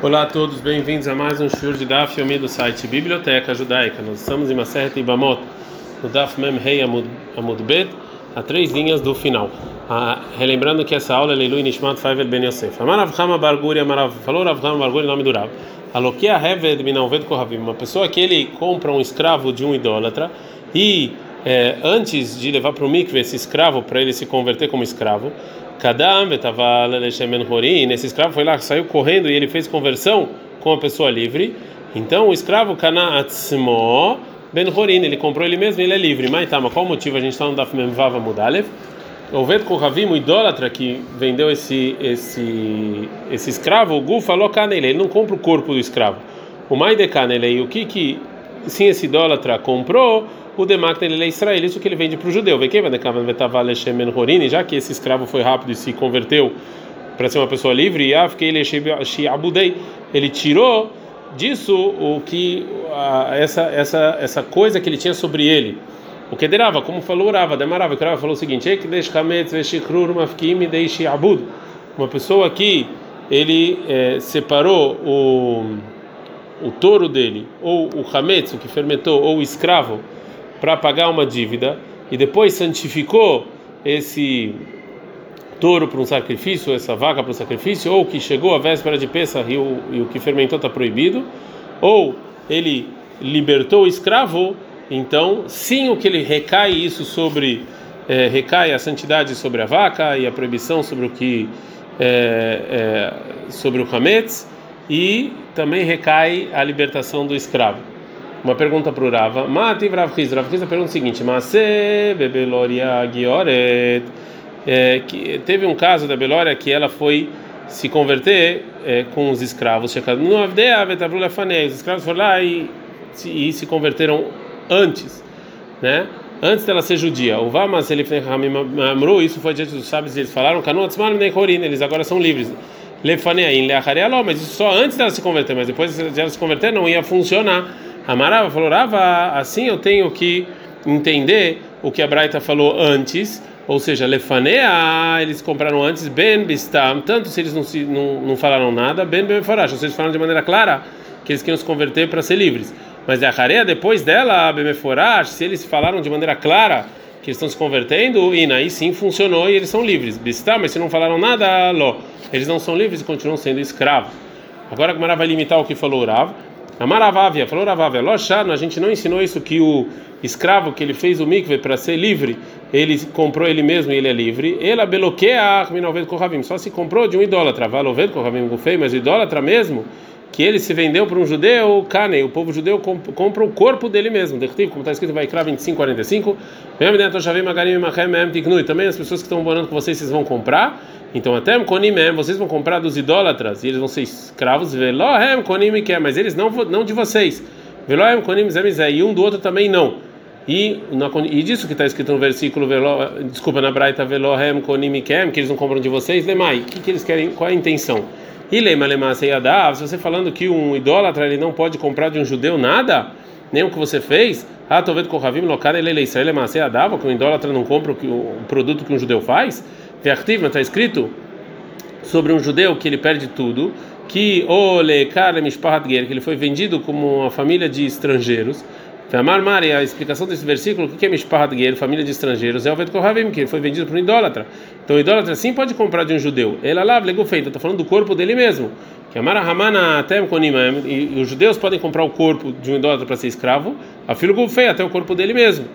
Olá a todos, bem-vindos a mais um show de Daf Yomi do site Biblioteca Judaica. Nós estamos em Maseret Ibamot, no Daf Mem Rei Amud, Amud Bet, a três linhas do final. Ah, relembrando que essa aula é Leilu Nishmat Faivel Ben Yosef. Amarav Hama Barguri, Amarav, falou Rav Hama Barguri, nome do Rav. Alokia Heved Minalved Kohavim, uma pessoa que ele compra um escravo de um idólatra e é, antes de levar para o mikve esse escravo para ele se converter como escravo, Kadam estava nesse escravo foi lá, saiu correndo e ele fez conversão com a pessoa livre. Então o escravo Kana Atzmo Ben Horin, ele comprou ele mesmo, ele é livre. Mas tá, mas qual o motivo? A gente está no Daf Memvava Mudalev. O Ved Kohavim, o idólatra que vendeu esse esse esse escravo, o Gu falou nele, ele não compra o corpo do escravo. O Maidekanele, o que que sim esse idólatra comprou? O demak ele é Israel, isso que ele vende para o judeu. Já que esse escravo foi rápido e se converteu para ser uma pessoa livre, ele tirou disso o que essa essa essa coisa que ele tinha sobre ele. O que derava, como falou Rava, demarava, o Rava falou o seguinte: uma pessoa que ele é, separou o o touro dele, ou o hametz, o que fermentou, ou o escravo, para pagar uma dívida e depois santificou esse touro para um sacrifício, essa vaca para um sacrifício, ou que chegou a véspera de Pesach e o, e o que fermentou está proibido, ou ele libertou o escravo, então sim o que ele recai isso sobre é, recai a santidade sobre a vaca e a proibição sobre o que é, é, sobre o hametz e também recai a libertação do escravo. Uma pergunta para o Rava. Mati Rav Chiz. Rav Chiz pergunta o seguinte: Mase bebeloria gioret. É, que teve um caso da Belória que ela foi se converter é, com os escravos. Os escravos foram lá e, e se converteram antes, né? Antes dela ser judia. O Vamas ele amru, isso foi diante dos sábios eles falaram, eles agora são livres. Lefaneain, mas isso só antes dela se converter, mas depois de ela se converter não ia funcionar. Amarava falou, Rava, assim eu tenho que entender o que a Braita falou antes, ou seja, lefanea, eles compraram antes, ben bistam, tanto se eles não, se, não, não falaram nada, ben beforash, ou seja, eles falaram de maneira clara que eles queriam se converter para ser livres. Mas a Hareia, depois dela, bemeforash, se eles falaram de maneira clara que eles estão se convertendo, e aí sim funcionou e eles são livres. Bistam, mas se não falaram nada, ló, eles não são livres e continuam sendo escravos. Agora a Gemara vai limitar o que falou o Rav. Amaravávia, falou Ravávia, Lochano, a gente não ensinou isso que o escravo que ele fez o mikve para ser livre, ele comprou ele mesmo e ele é livre. Ela beloqueia só se comprou de um idólatra, valoved kohavim gufei, mas o idólatra mesmo, que ele se vendeu para um judeu, Kane, o povo judeu compra o corpo dele mesmo. Como está escrito, vai Vaikra 25:45. Também as pessoas que estão morando com vocês, vocês vão comprar. Então até Konimem, vocês vão comprar dos idólatras e eles vão ser escravos. Velohem Konim quer, mas eles não não de vocês. Velohem Konim Zemizé e um do outro também não. E, na, e disso que está escrito no versículo, velo, desculpa, na Braita, Velohem Konim Kem, que eles não compram de vocês, Lemai, o que, que eles querem, qual é a intenção? E Lema Lema Seyadav, se você falando que um idólatra ele não pode comprar de um judeu nada, nem o que você fez, ah, tô vendo Kohavim Lokar ele Israel Lema que um idólatra não compra o, o produto que um judeu faz, Vertiv, está escrito sobre um judeu que ele perde tudo, que Ole que ele foi vendido como uma família de estrangeiros. Amar Mari, a explicação desse versículo, o que é Mishpahat Ger, família de estrangeiros, é o Vet Kohavim, que ele foi vendido por um idólatra. Então o idólatra sim pode comprar de um judeu. Ela lá, lego feito, está falando do corpo dele mesmo. Que Amar Hamana Tem Konimam, e os judeus podem comprar o corpo de um idólatra para ser escravo, a filho Gufei, até o corpo dele mesmo.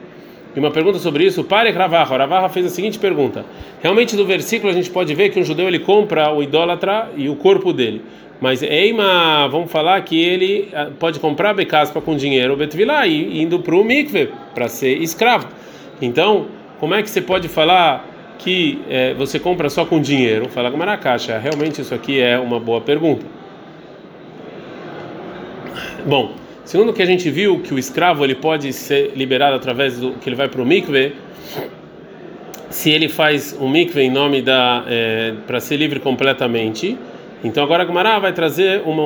E uma pergunta sobre isso, Pare Ravaha. Ravaha fez a seguinte pergunta: Realmente do versículo a gente pode ver que um judeu ele compra o idólatra e o corpo dele. Mas Eima, vamos falar que ele ah, pode comprar Becaspa com dinheiro, Betvilá, e indo para o mikve, para ser escravo. Então, como é que você pode falar que é, você compra só com dinheiro? Fala com Maracaxa. Realmente isso aqui é uma boa pergunta. Bom, segundo o que a gente viu, que o escravo ele pode ser liberado através do que ele vai para o mikve, se ele faz um mikve em nome da é, para ser livre completamente então agora a Gumara vai trazer uma,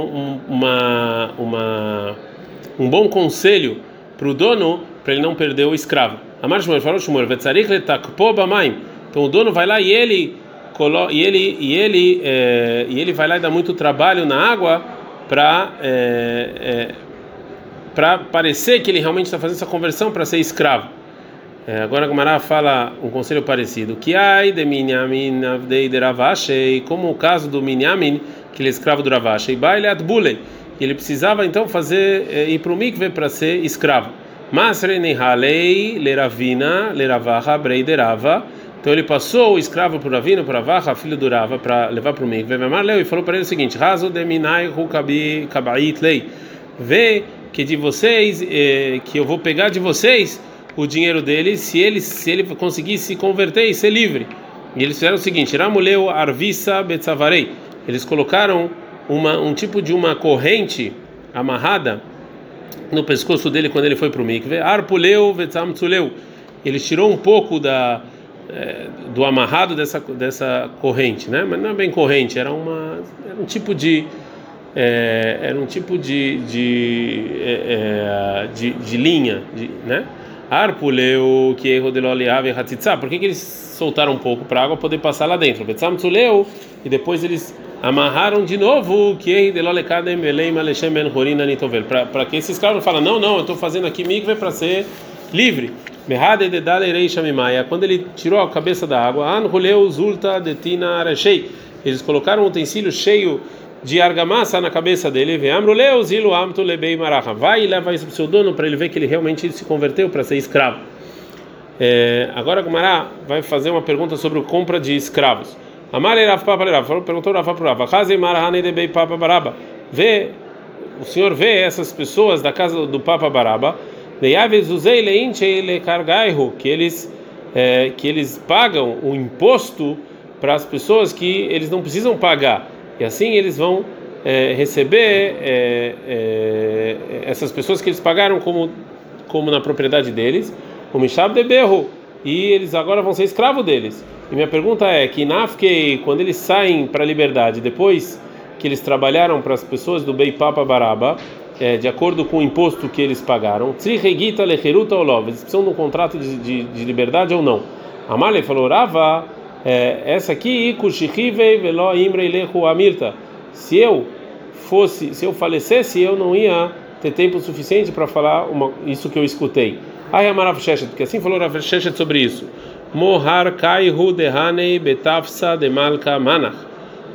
uma, uma, um bom conselho para o dono para ele não perder o escravo. Amar Shmuel falou Shmuel, Então o dono vai lá e ele e ele e ele é, e ele vai lá e dá muito trabalho na água para é, é, para parecer que ele realmente está fazendo essa conversão para ser escravo. É, agora a Gumara fala um conselho parecido. Que ai de Minyamin avdei como o caso do Minyamin, que ele é escravo do Ravashei, baile atbulei. Ele precisava então fazer é, ir para o mikve para ser escravo. Mas halei leravina leravaha breiderava. Então ele passou o escravo para Ravina, para Ravaha, filho do Rava, para levar para o mikve. E falou para ele o seguinte: Razo de minai hukabi kabait lei. Vê que de vocês, eh, que eu vou pegar de vocês o dinheiro dele se ele se ele conseguir se converter e ser livre. E eles fizeram o seguinte: Ramuleu arvisa betzavarei. Eles colocaram uma, um tipo de uma corrente amarrada no pescoço dele quando ele foi para o mikve. Arpuleu vetzamtzuleu. Ele tirou um pouco da é, do amarrado dessa dessa corrente, né? Mas não é bem corrente, era uma era um tipo de é, era um tipo de de, é, de, de linha, de, né? Arpuleu, que erro de hatitza. Por que, que eles soltaram um pouco para a água poder passar lá dentro? E depois eles amarraram de novo, que erro de lolekadem beleim alechem ben horina nitovel. Para que esses caras não falam, não, não, eu estou fazendo aqui mikve para ser livre. De. Quando ele tirou a cabeça da água, zulta de tina arashei. Eles colocaram um utensílio cheio de argamassa na cabeça dele, vai e leva isso para o seu dono para ele ver que ele realmente se converteu para ser escravo. É, agora Gumará vai fazer uma pergunta sobre a compra de escravos. Perguntou Rafa para Rafa, vê, o senhor vê essas pessoas da casa do Papa Baraba, que eles é, que eles pagam o imposto para as pessoas que eles não precisam pagar e assim eles vão é, receber é, é, essas pessoas que eles pagaram como, como na propriedade deles, o Mishab de Berro, e eles agora vão ser escravos deles. E minha pergunta é: que Nafkei, quando eles saem para a liberdade, depois que eles trabalharam para as pessoas do Bei Papa Baraba, é, de acordo com o imposto que eles pagaram, eles precisam de um contrato de, de, de liberdade ou não? Amalei falou: Rava é, essa aqui, se eu fosse, se eu falecesse, eu não ia ter tempo suficiente para falar uma, isso que eu escutei. Aí Amarav porque assim falou Rav Sheshet sobre isso. Mohar Kaihu Dehanei Betafsa Demalka Manach.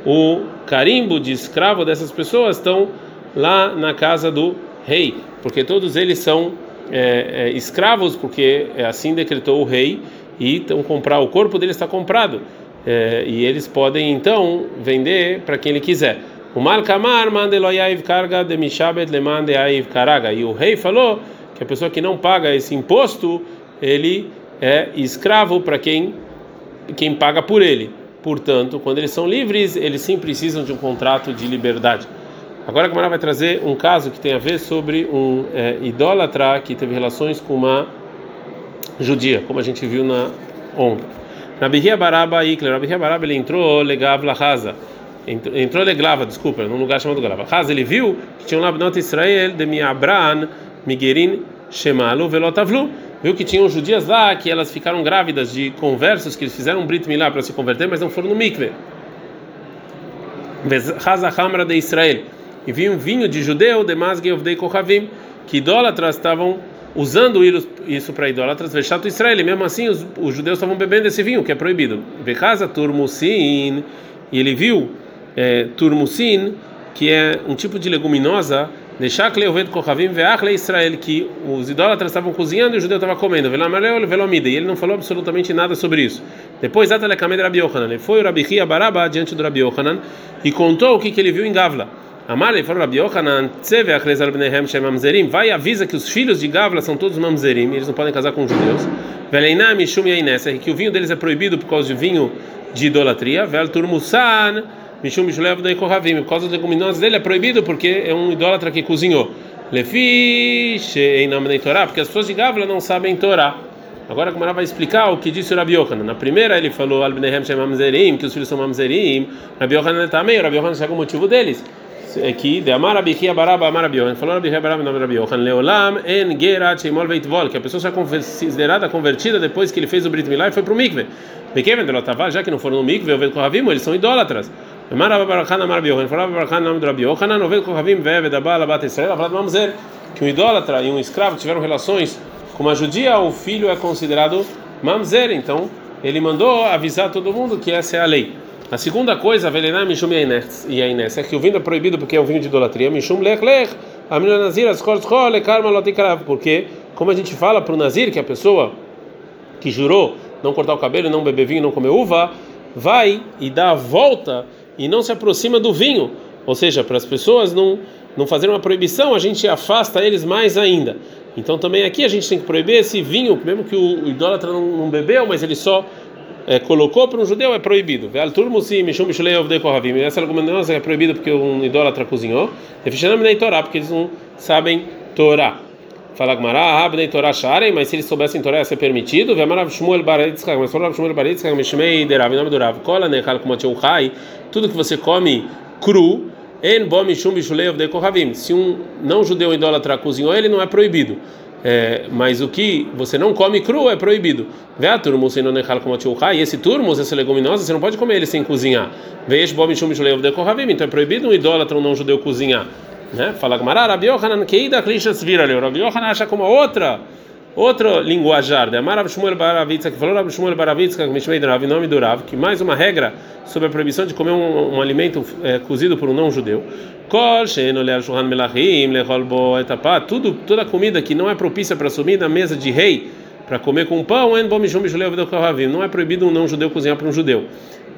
O carimbo de escravo dessas pessoas estão lá na casa do rei, porque todos eles são é, é, escravos, porque assim decretou o rei e então comprar o corpo deles está comprado é, e eles podem então vender para quem ele quiser. O Malkamar mandeloyaiv carga de mishabet lemande aiv karaga e o rei falou que a pessoa que não paga esse imposto ele é escravo para quem quem paga por ele. Portanto, quando eles são livres, eles sim precisam de um contrato de liberdade. Agora a Gamara vai trazer um caso que tem a ver sobre um é, idólatra que teve relações com uma judia, como a gente viu na ontem. Rabihia Baraba Ikler, Rabihia Baraba ele entrou legav la entrou leglava, desculpa, num lugar chamado Glava. Haza ele viu que tinha um labnot Israel de Miabran Migerin Shemalu Velotavlu. Viu que tinham judias lá que elas ficaram grávidas de conversos que eles fizeram um brit milá para se converter, mas não foram no mikve. Haza Hamra de Israel. E viu um vinho de judeu de Masgei of Kohavim, que idólatras estavam usando isso para idólatras, Veshato Israel, e mesmo assim os, os, judeus estavam bebendo esse vinho, que é proibido. Bekasa turmusin, e ele viu é, turmusin, que é um tipo de leguminosa, deixar Leoved Kochavim Veachle Israel, que os idólatras estavam cozinhando e o judeu estava comendo, Velamaleu Velomida, e ele não falou absolutamente nada sobre isso. Depois, Atalekamed Rabi Yohanan, ele foi o Rabi Baraba diante do Rabi e contou o que, que ele viu em Gavla. Amar falou Rabi Yohanan, Tseve Akrezar Bnehem Shem Mamzerim, vai e avisa que os filhos de Gavla são todos Mamzerim, eles não podem casar com judeus. Veleinam Mishum Yainesa, que o vinho deles é proibido por causa de vinho de idolatria. Vel Turmusan, Mishum Mishulev da Kohavim, por causa das leguminosas dele é proibido porque é um idólatra que cozinhou. Lefi Sheinam Torá, porque as pessoas de Gavla não sabem Torá. Agora a Gemara vai explicar o que disse o Rabi Yohanan. Na primeira ele falou Albnehem Shem Mamzerim, que os filhos são Mamzerim. Rabi Yohanan também, o Rabi Yohanan chega o motivo deles que de Amar Abihia Baraba Amar Abiohan, falou Abihia Baraba nome Abiohan, Leolam en Gerat Sheimol Veitvol, que a pessoa é considerada convertida depois que ele fez o Brit Milá e foi para o Mikve. Bekeven Delotaval, já que não foram no Mikve, o Kohavim, eles são idólatras. Mara Barakana Mar Biohan, falava Barakana nome do Rabi Yohanan, Noved Kohavim Veved Abala Bat Israel, falava Mamzer, que um idólatra e um escravo tiveram relações com uma judia, o filho é considerado Mamzer, então ele mandou avisar todo mundo que essa é a lei. A segunda coisa, Velená Mishum e Ainés, é que o vinho é proibido porque é um vinho de idolatria, Mishum Lech Lech, a menina Nazir, as cores Karma Lotikarav, porque, como a gente fala para o Nazir, que é a pessoa que jurou não cortar o cabelo, não beber vinho, não comer uva, vai e dá a volta e não se aproxima do vinho. Ou seja, para as pessoas não, não fazerem uma proibição, a gente afasta eles mais ainda. Então também aqui a gente tem que proibir esse vinho, mesmo que o idólatra não, não bebeu, mas ele só é, colocou para um judeu, é proibido. Essa leguminosa é proibida porque um idólatra cozinhou. porque eles não sabem Torá. Fala Sharem, mas se eles soubessem Torá ia ser permitido. Mas tudo que você come cru. Se um não judeu idólatra cozinhou, ele não é proibido. É, mas o que você não come cru é proibido. Vê a como e esse turmo, essa leguminosa, você não pode comer ele sem cozinhar. Veja bom então é proibido um idólatra um não judeu cozinhar. Né? Fala Gamara, Rabi Yohanan, Keida Klishas vira ali. Rabi Yohanan acha como outra, outro linguajar. De Amar Shmuel Baravitza, que falou Shmuel Baravitza, que me Rav, em nome do Rav, que mais uma regra sobre a proibição de comer um, um alimento é, cozido por um não judeu. Kol She'enoleh Shulhan Melachim, Lechol Bo Etapá, tudo, toda comida que não é propícia para assumir na mesa de rei, para comer com pão, Não é proibido um não judeu cozinhar para um judeu.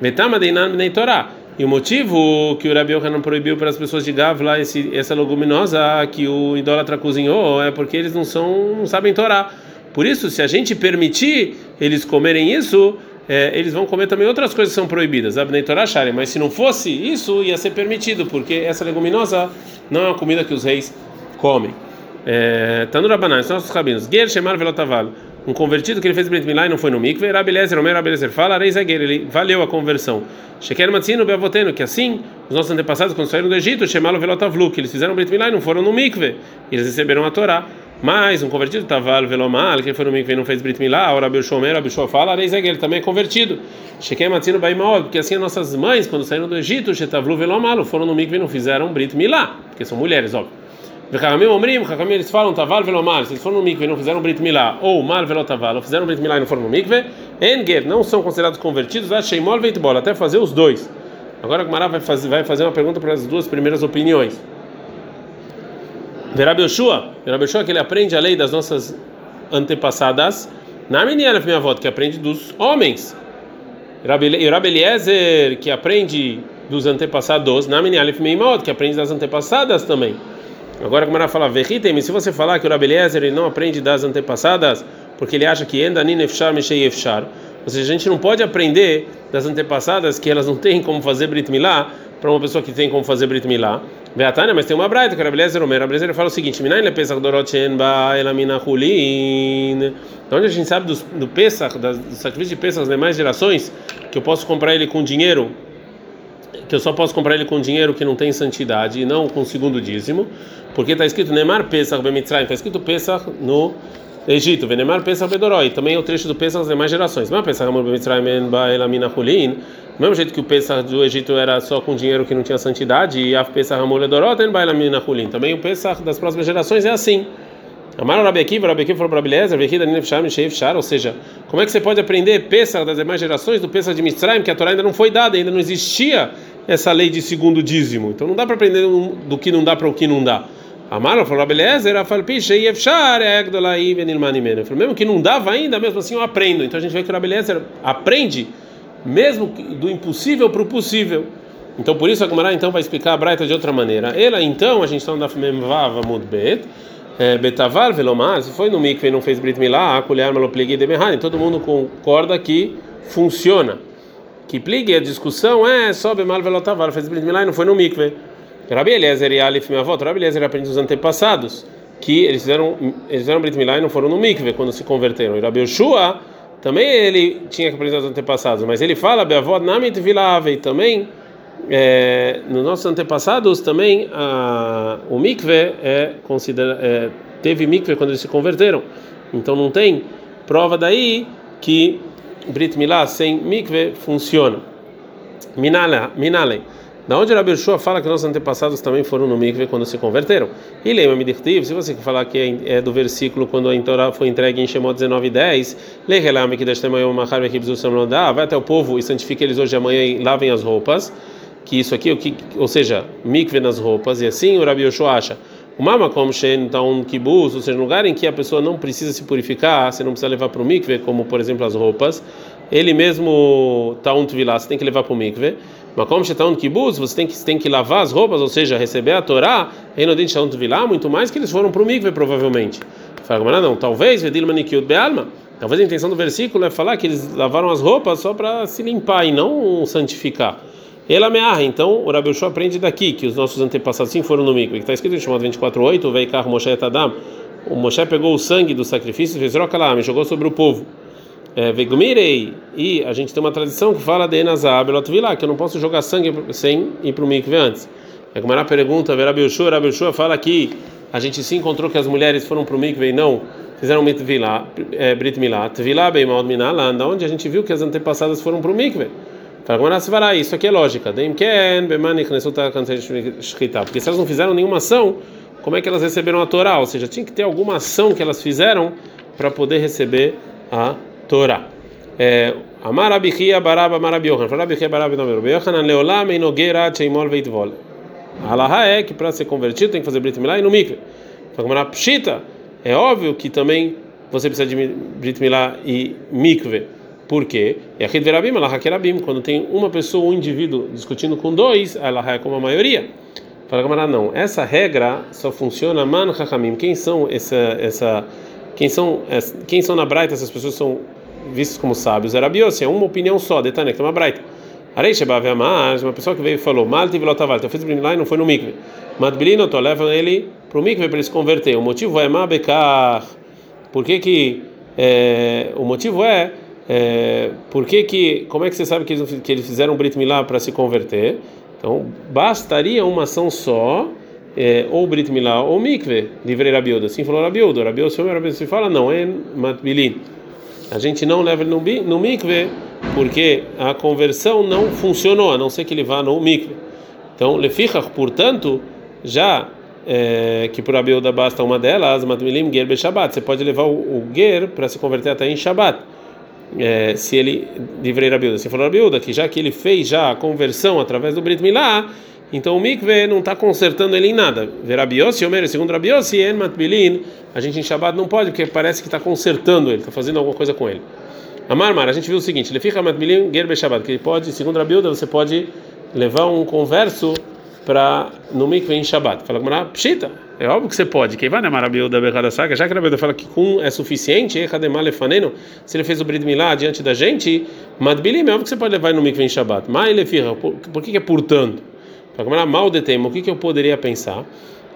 Metama Deinan nem Torá. E o motivo que o Rabi não proibiu para as pessoas de Gavla esse, essa leguminosa que o idólatra cozinhou é porque eles não são não sabem Torá. Por isso, se a gente permitir eles comerem isso, é, eles vão comer também outras coisas que são proibidas. Mas se não fosse isso, ia ser permitido, porque essa leguminosa não é uma comida que os reis comem. É, Tanura Banan, são nossos rabinos. Ger Shemar Velotaval um convertido que ele fez Brit Milá e não foi no mikve, Rabelezer, Omer Rabelezer fala, Reis ele valeu a conversão. Sheker Matzino Beavoteno, que assim, os nossos antepassados, quando saíram do Egito, Shemalo Velotavlu, que eles fizeram Brit Milá e não foram no mikve, eles receberam a Torá. Mas um convertido, Taval Velomal, que foi no mikve e não fez Brit Milá, ora Belchomer, Abishua fala, Reis ele também é convertido. Sheker Matzino Baimaol, porque assim as nossas mães, quando saíram do Egito, Shetavlu Velomal, foram no mikve e não fizeram Brit Milá, porque são mulheres, óbvio. Vechamim omrim, Chachamim eles falam taval velomar, se eles foram no mikve e não fizeram brit milá, ou mal velotaval, ou fizeram brit milá e não foram no mikve, enger, não são considerados convertidos, sheimol veitbol, até fazer os dois. Agora o Mará vai fazer, vai fazer uma pergunta para as duas primeiras opiniões. Verabi Yoshua, Verabi Yoshua que ele aprende a lei das nossas antepassadas, na menina minha avó, que aprende dos homens. Rabi Eliezer, que aprende dos antepassados, na menina que aprende das antepassadas também. Agora como ela fala, Vehitem, se você falar que o Rabeliezer ele não aprende das antepassadas, porque ele acha que Endanin Efshar Meshei Efshar, ou seja, a gente não pode aprender das antepassadas que elas não têm como fazer Brit Milá para uma pessoa que tem como fazer Brit Milá. Beatânia, mas tem uma braita que o Rabeliezer Omer, Rabeliezer fala o seguinte: Minain le Pesach Dorot Ba Elamina Hulin. Então onde a gente sabe do, do Pesach, do sacrifício de Pesach das demais gerações, que eu posso comprar ele com dinheiro que eu só posso comprar ele com dinheiro que não tem santidade e não com segundo dízimo, porque está escrito Nemar Pesach Bemitzrayim, está escrito Pesach no Egito, Venemar Pesach Bedoroi, também é o trecho do Pesach das demais gerações. Mas Pesach Amor Bemitzrayim Baelamina Hulin, do mesmo jeito que o Pesach do Egito era só com dinheiro que não tinha santidade, e a Pesach Amor Ledorot Baelamina Hulin, também o Pesach das próximas gerações é assim. Amaram Rabi Akiva, Rabi Akiva falou para Abeleza, Vekida Ninefshar, Mishei Fshar, ou seja, como é que você pode aprender Pesach das demais gerações do Pesach de Mitzrayim, que a Torá ainda não foi dada, ainda não existia essa lei de segundo dízimo. Então não dá para aprender do que não dá para o que não dá. Amaro falou, beleza, era falpiche efshar egdolai venilmanimene. Falou, mesmo que não dava ainda, mesmo assim eu aprendo. Então a gente vê que o beleza aprende mesmo do impossível para o possível. Então por isso a Gemara então vai explicar a Braita de outra maneira. Ela então, a gente está no Daf Memvava Mudbet, é, Betavar Velomar, se foi no mikve e não fez Brit Milá, a colher malopligui de todo mundo concorda que funciona que pligue a discussão é sobe mal velotavar, fez brit milá e não foi no mikve. Rabi Eliezer e Alif, minha avó, Rabi Eliezer aprende dos antepassados, que eles fizeram, eles fizeram brit milá e não foram no mikve quando se converteram. E Rabi Yoshua, também ele tinha que aprender dos antepassados, mas ele fala, Beavó, namit vilave, também, é, nos nossos antepassados, também, a, o mikve é, é, teve mikve quando eles se converteram. Então não tem prova daí que Brit Milá sem mikve funciona. Minale. Da onde Rabi Yoshua fala que nossos antepassados também foram no mikve quando se converteram? E lembra Midirtiv, se você falar que é do versículo quando a Torá foi entregue em Shemot 19 10, Lehelam que vai até o povo e santifique eles hoje amanhã e lavem as roupas, que isso aqui, que, ou seja, mikve nas roupas, e assim o Rabi Yoshua acha. O mama como shen taun kibuz, ou seja, lugar em que a pessoa não precisa se purificar, você não precisa levar para o mikve, como por exemplo as roupas, ele mesmo taun tvilá, você tem que levar para o mikve. Mas como está um kibuz, você tem que tem que lavar as roupas, ou seja, receber a Torá, aí no dente de vilá, muito mais que eles foram para o mikve provavelmente. Fala, não, talvez vedil manikiut bealma. Talvez a intenção do versículo é falar que eles lavaram as roupas só para se limpar e não santificar. Ela ameaça, então o Rabi Ushua aprende daqui que os nossos antepassados sim foram no mikve, que está escrito em chamado 24:8, veikar Moshe Tadam. O Moshe pegou o sangue do sacrifício fez rocalam, jogou sobre o povo. É, Vegumirei, e a gente tem uma tradição que fala de Enazab, que eu não posso jogar sangue sem ir para o mikve antes. É como a pergunta, Rabi Ushua, Rabi Ushua fala que a gente se encontrou que as mulheres foram para o mikve e não fizeram mitvila, é, brit milá, tvilá mal minalá, onde a gente viu que as antepassadas foram para o mikve. Fala, isso aqui é lógica. Porque se elas não fizeram nenhuma ação, como é que elas receberam a Torá? Ou seja, tinha que ter alguma ação que elas fizeram para poder receber a Torá. Amar Abichia Baraba Marabiohan. Fala Abichia Baraba Yohanan Leolam Einogera Cheimol Veitvol. Alaha é que para ser convertido tem que fazer Brit Milá e no mikve. Fala Pshita. É óbvio que também você precisa de Brit Milá e mikve. Por quê? Allah kerabim. Quando tem uma pessoa, um indivíduo discutindo com dois, ela é como a maioria. Fala camarada, não. Essa regra só funciona man hakamim. Quem são essa essa quem são quem são na Braita essas pessoas são vistas como sábios. Era biose, é uma opinião só, detalhe, que é uma Braita. Arei Shebav Amar, uma pessoa que veio e falou: Mal tive lotaval, eu fiz lá e não foi no mikve. Madbilino, tô levando ele para o mikve para ele se converter. O motivo é Mabekar. Por que que é, o motivo é é, por que que, como é que você sabe que eles, que eles fizeram Brit Milá para se converter? Então, bastaria uma ação só, é, ou Brit Milá ou Mikve, livrei Rabiuda. Assim falou Rabiuda. Rabiuda, se fala, não, é Matbilin. A gente não leva ele no, no Mikve, porque a conversão não funcionou, a não ser que ele vá no Mikve. Então, Lefichach, portanto, já é, que por Rabiuda basta uma delas, Matbilim Ger Shabbat. Você pode levar o, o Ger para se converter até em Shabbat é, se ele livrei Rabiuda, se falou Rabiuda que já que ele fez já a conversão através do Brit Milá, então o mikve não está consertando ele em nada. Verabiosi, Omer, segundo Rabiossi, En Matbilin, a gente em Shabbat não pode, porque parece que está consertando ele, está fazendo alguma coisa com ele. Amar, Mar, a gente viu o seguinte, ele fica Matbilin Gerbe Shabbat, que ele pode, segundo Rabiuda, você pode levar um converso para no mikve em Shabbat. Fala com pshita, é óbvio que você pode. Quem vai na marabilha da Berrada Saga, já que a Rabiuda fala que com é suficiente, se ele fez o Brit Milá diante da gente, Madbilim, é óbvio que você pode levar no mikve em Shabbat. Mas ele fica, por que é portanto? Fala com mal de tema, o que, que eu poderia pensar?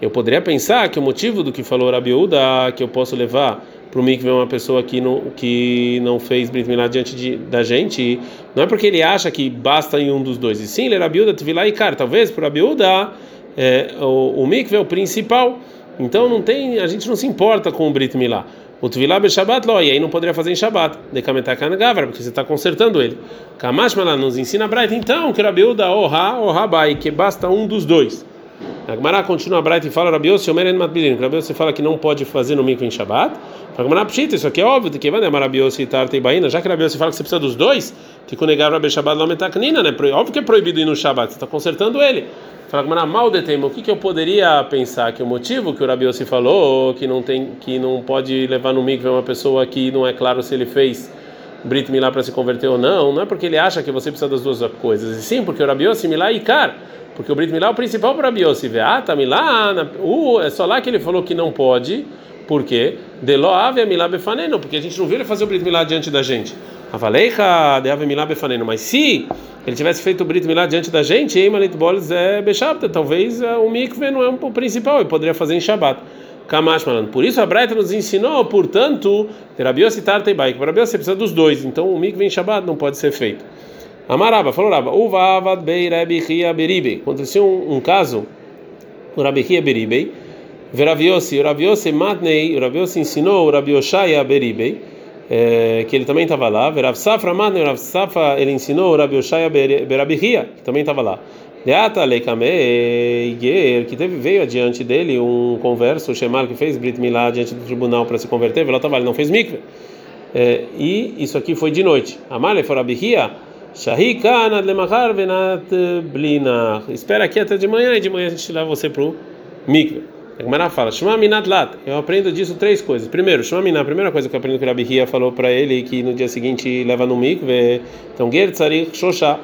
Eu poderia pensar que o motivo do que falou Rabiuda, que eu posso levar para o mikve uma pessoa que não, que não fez Brit Milá diante de, da gente, não é porque ele acha que basta em um dos dois. E sim, ele é Rabiuda, Tvilá e Kar. Talvez para Rabiuda é, o, o mikve é o principal. Então não tem, a gente não se importa com o Brit Milá. O Tvilá Shabbat lo, e aí não poderia fazer em Shabbat. De Kametakan Gavra, porque você está consertando ele. Kamash nos ensina a Bright, então, que Rabiuda, Oha, Ohabai, que basta um dos dois. A Gemara continua a Braita e fala, Rabiose, Omer en Matbilin. Rabiose fala que não pode fazer no mikve em Shabbat. Fala, Gemara, pshita, isso aqui é óbvio, que vai demar Rabiose e Tarta e Baína. Já que Rabiose fala que você precisa dos dois, que com negar Rabi Shabbat não metaknina, né? Óbvio que é proibido ir no Shabbat, você está consertando ele. Fala, Gemara, mal de tema, o que, que eu poderia pensar? Que o motivo que o Rabiose falou, que não tem, que não pode levar no mikve uma pessoa que não é claro se ele fez Brit Milá para se converter ou não, não é porque ele acha que você precisa das duas coisas, e sim porque o Rabiose Milá e Kar porque o Brit Milá é o principal para Biossi. Ah, tá Milá, uh, é só lá que ele falou que não pode. Por quê? Deló ave milá befaneno, porque a gente não viu ele fazer o Brit Milá diante da gente. Avaleicha de ave milá befaneno. Mas se ele tivesse feito o Brit Milá diante da gente, em Malit Bolis é Bechabta, talvez uh, o mikve não é o principal, ele poderia fazer em Shabbat. Kamash falando. Por isso a Braita nos ensinou, portanto, Terabios Tarteibai, que para você precisa dos dois. Então o mikve em Shabbat não pode ser feito. Amaraba, falou Raba, Uvavad bei Rabi Chia Beribei. Aconteceu um, um caso, o Rabi Chia Beribei, Veraviosi, o Raviosi Matnei, o ensinou o Rabi Oshaya Beribei, é, que ele também estava lá. Verav Safra Madne, Rav Safra, ele ensinou o Rabi Oshaya Berabihia, que também estava lá. Deata Leikameiger, que teve, veio adiante dele um converso, o Shemar, que fez Brit Milá diante do tribunal para se converter, ele não fez mikve. É, e isso aqui foi de noite. Amale Forabihia, Shahi Kanad Lemachar Venat Blina. Espera aqui até de manhã e de manhã a gente leva você para o mikve. A Gemara fala, Shema Minat Lat. Eu aprendo disso três coisas. Primeiro, Shema Minat, a primeira coisa que eu aprendo que o Rabi Hia falou para ele que no dia seguinte leva no mikve. Então, Ger Tzarik Shosha,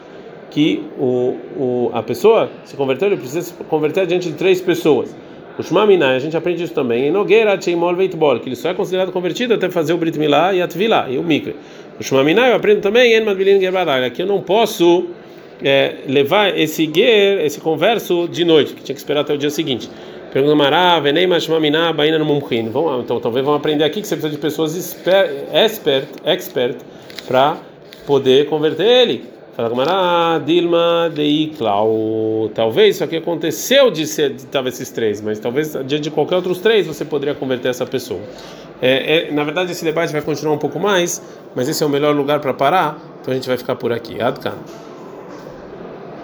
que o, o, a pessoa se converteu, ele precisa se converter diante de três pessoas. O Shema Minat, a gente aprende isso também. Em Nogueira Cheimol Veitbol, que ele só é considerado convertido até fazer o Brit Milá e a e o mikve. O eu aprendo também em Madbilin que eu não posso. É, levar esse esse converso de noite, que tinha que esperar até o dia seguinte. Pergunta Mará, Venei Mashmaminá, Baina no Mumkin. Então talvez vão aprender aqui que você precisa de pessoas expert, expert para poder converter ele. Fala Mará, Dilma, Deiklau. Talvez isso aqui aconteceu de ser de, talvez esses três, mas talvez diante de qualquer outros três você poderia converter essa pessoa. É, é, na verdade, esse debate vai continuar um pouco mais, mas esse é o melhor lugar para parar, então a gente vai ficar por aqui. Adkan.